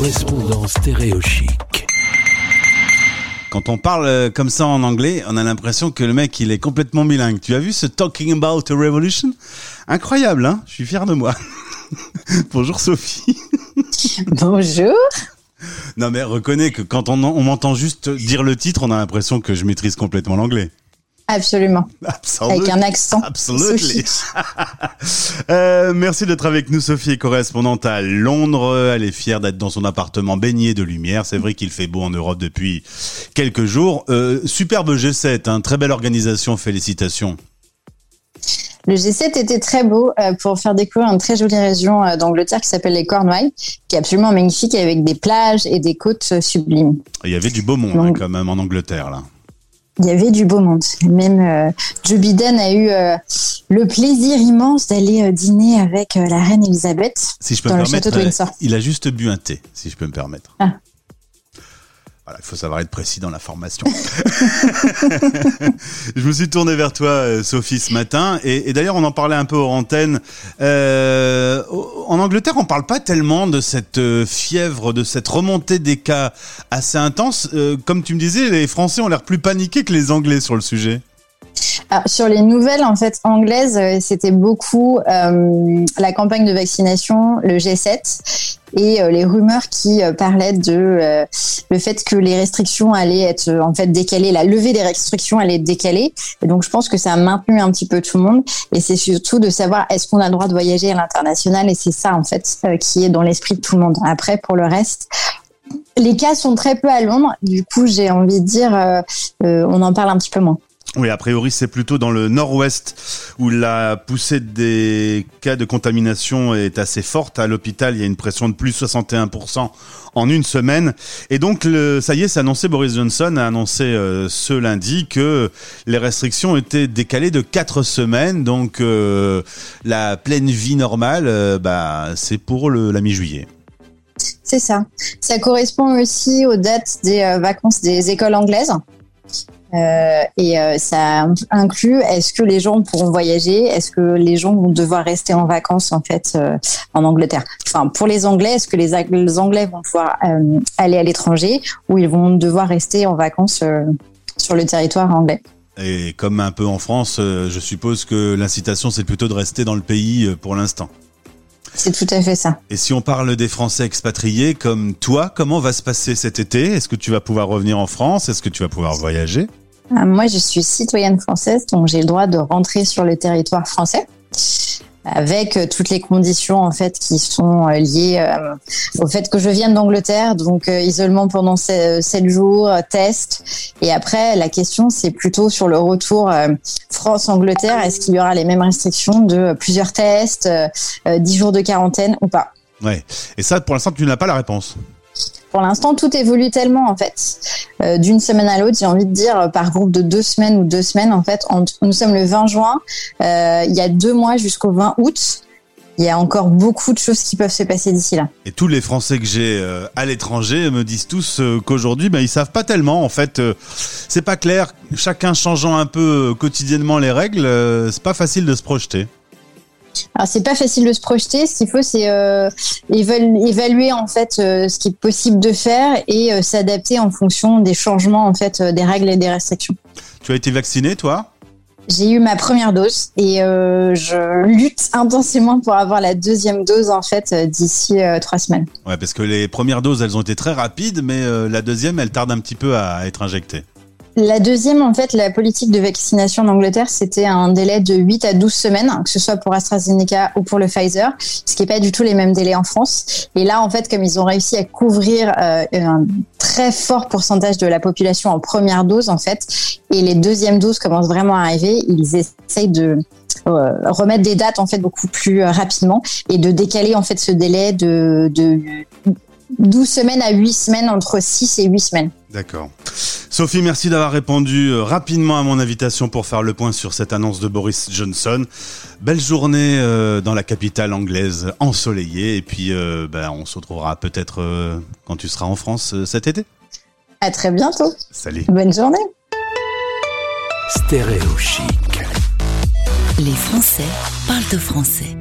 correspondant stéréochic. Quand on parle euh, comme ça en anglais, on a l'impression que le mec, il est complètement bilingue. Tu as vu ce Talking About a Revolution? Incroyable, hein? Je suis fier de moi. Bonjour Sophie. Bonjour. Non mais reconnais que quand on, on m'entend juste dire le titre, on a l'impression que je maîtrise complètement l'anglais. Absolument. Avec un accent. Absolutely. Euh, merci d'être avec nous, Sophie, correspondante à Londres. Elle est fière d'être dans son appartement baigné de lumière. C'est vrai qu'il fait beau en Europe depuis quelques jours. Euh, superbe G7, hein, très belle organisation. Félicitations. Le G7 était très beau euh, pour faire découvrir une très jolie région euh, d'Angleterre qui s'appelle les Cornouailles, qui est absolument magnifique avec des plages et des côtes sublimes. Il y avait du beau monde hein, quand même en Angleterre là. Il y avait du beau monde. Même euh, Joe Biden a eu euh, le plaisir immense d'aller euh, dîner avec euh, la reine Elisabeth Si je peux dans me le permettre, château de Windsor. il a juste bu un thé, si je peux me permettre. Ah. Il faut savoir être précis dans la formation. je me suis tourné vers toi, euh, Sophie, ce matin, et, d'ailleurs, on en parlait un peu hors antenne. Euh, en Angleterre, on parle pas tellement de cette euh, fièvre, de cette remontée des cas assez intense. Comme tu me disais, les Français ont l'air plus paniqués que les Anglais sur le sujet. Ah, sur les nouvelles en fait anglaises, c'était beaucoup la campagne de vaccination, le G7 et euh, les rumeurs qui euh, parlaient de euh, le fait que les restrictions allaient être en fait décalées, la levée des restrictions allait être décalée. Et donc je pense que ça a maintenu un petit peu tout le monde. Et c'est surtout de savoir est-ce qu'on a le droit de voyager à l'international? Et c'est ça en fait qui est dans l'esprit de tout le monde. Après pour le reste. Les cas sont très peu à Londres, du coup j'ai envie de dire, euh, on en parle un petit peu moins. Oui, a priori, c'est plutôt dans le nord-ouest où la poussée des cas de contamination est assez forte. À l'hôpital, il y a une pression de plus 61% en une semaine. Et donc, ça y est, c'est annoncé, Boris Johnson a annoncé euh, ce lundi que les restrictions étaient décalées de quatre semaines. Donc, euh, la pleine vie normale, euh, bah, c'est pour la mi-juillet. C'est ça. Ça correspond aussi aux dates des vacances des écoles anglaises. Euh, et euh, ça inclut est-ce que les gens pourront voyager? Est-ce que les gens vont devoir rester en vacances en fait euh, en Angleterre? Enfin, pour les Anglais, est-ce que les, Anglais vont pouvoir aller à l'étranger ou ils vont devoir rester en vacances sur le territoire anglais? Et comme un peu en France, je suppose que l'incitation, c'est plutôt de rester dans le pays pour l'instant. C'est tout à fait ça. Et si on parle des Français expatriés comme toi, comment va se passer cet été? Est-ce que tu vas pouvoir revenir en France? Est-ce que tu vas pouvoir voyager? Euh, Moi, je suis citoyenne française, donc j'ai le droit de rentrer sur le territoire français avec euh, toutes les conditions en fait qui sont euh, liées euh, au fait que je vienne d'Angleterre, donc isolement pendant se- sept jours, test. Et après, la question c'est plutôt sur le retour France-Angleterre. Est-ce qu'il y aura les mêmes restrictions de plusieurs tests, euh, euh, 10 jours de quarantaine ou pas? Ouais. Et ça, pour l'instant, tu n'as pas la réponse. Pour l'instant, tout évolue tellement en fait, Euh, d'une semaine à l'autre. J'ai envie de dire euh, par groupe de deux semaines ou deux semaines en fait. En- nous sommes le 20 juin. Euh, il y a deux mois jusqu'au 20 août. Il y a encore beaucoup de choses qui peuvent se passer d'ici là. Et tous les Français que j'ai à l'étranger me disent tous qu'aujourd'hui, ben, ils savent pas tellement. En fait, c'est pas clair. Chacun changeant un peu quotidiennement les règles, c'est pas facile de se projeter. Alors c'est pas facile de se projeter. Ce qu'il faut, c'est euh, évalu- évaluer en fait euh, ce qui est possible de faire et euh, s'adapter en fonction des changements en fait des règles et des restrictions. Tu as été vacciné, toi? J'ai eu ma première dose et je lutte intensément pour avoir la deuxième dose en fait d'ici trois semaines. Ouais, parce que les premières doses, elles ont été très rapides, mais la deuxième, elle tarde un petit peu à être injectée. La deuxième, en fait, la politique de vaccination en Angleterre, c'était un délai de 8 à 12 semaines, que ce soit pour AstraZeneca ou pour le Pfizer, ce qui n'est pas du tout les mêmes délais en France. Et là, en fait, comme ils ont réussi à couvrir euh, un très fort pourcentage de la population en première dose, en fait, et les deuxièmes doses commencent vraiment à arriver, ils essayent de euh, remettre des dates en fait beaucoup plus euh, rapidement et de décaler en fait ce délai de, de 12 semaines à 8 semaines entre 6 et 8 semaines. D'accord. Sophie, merci d'avoir répondu euh, rapidement à mon invitation pour faire le point sur cette annonce de Boris Johnson. Belle journée euh, dans la capitale anglaise, ensoleillée, et puis euh, ben, on se retrouvera peut-être quand tu seras en France cet été. À très bientôt. Salut. Bonne journée. Stéréo chic. Les Français parlent de français.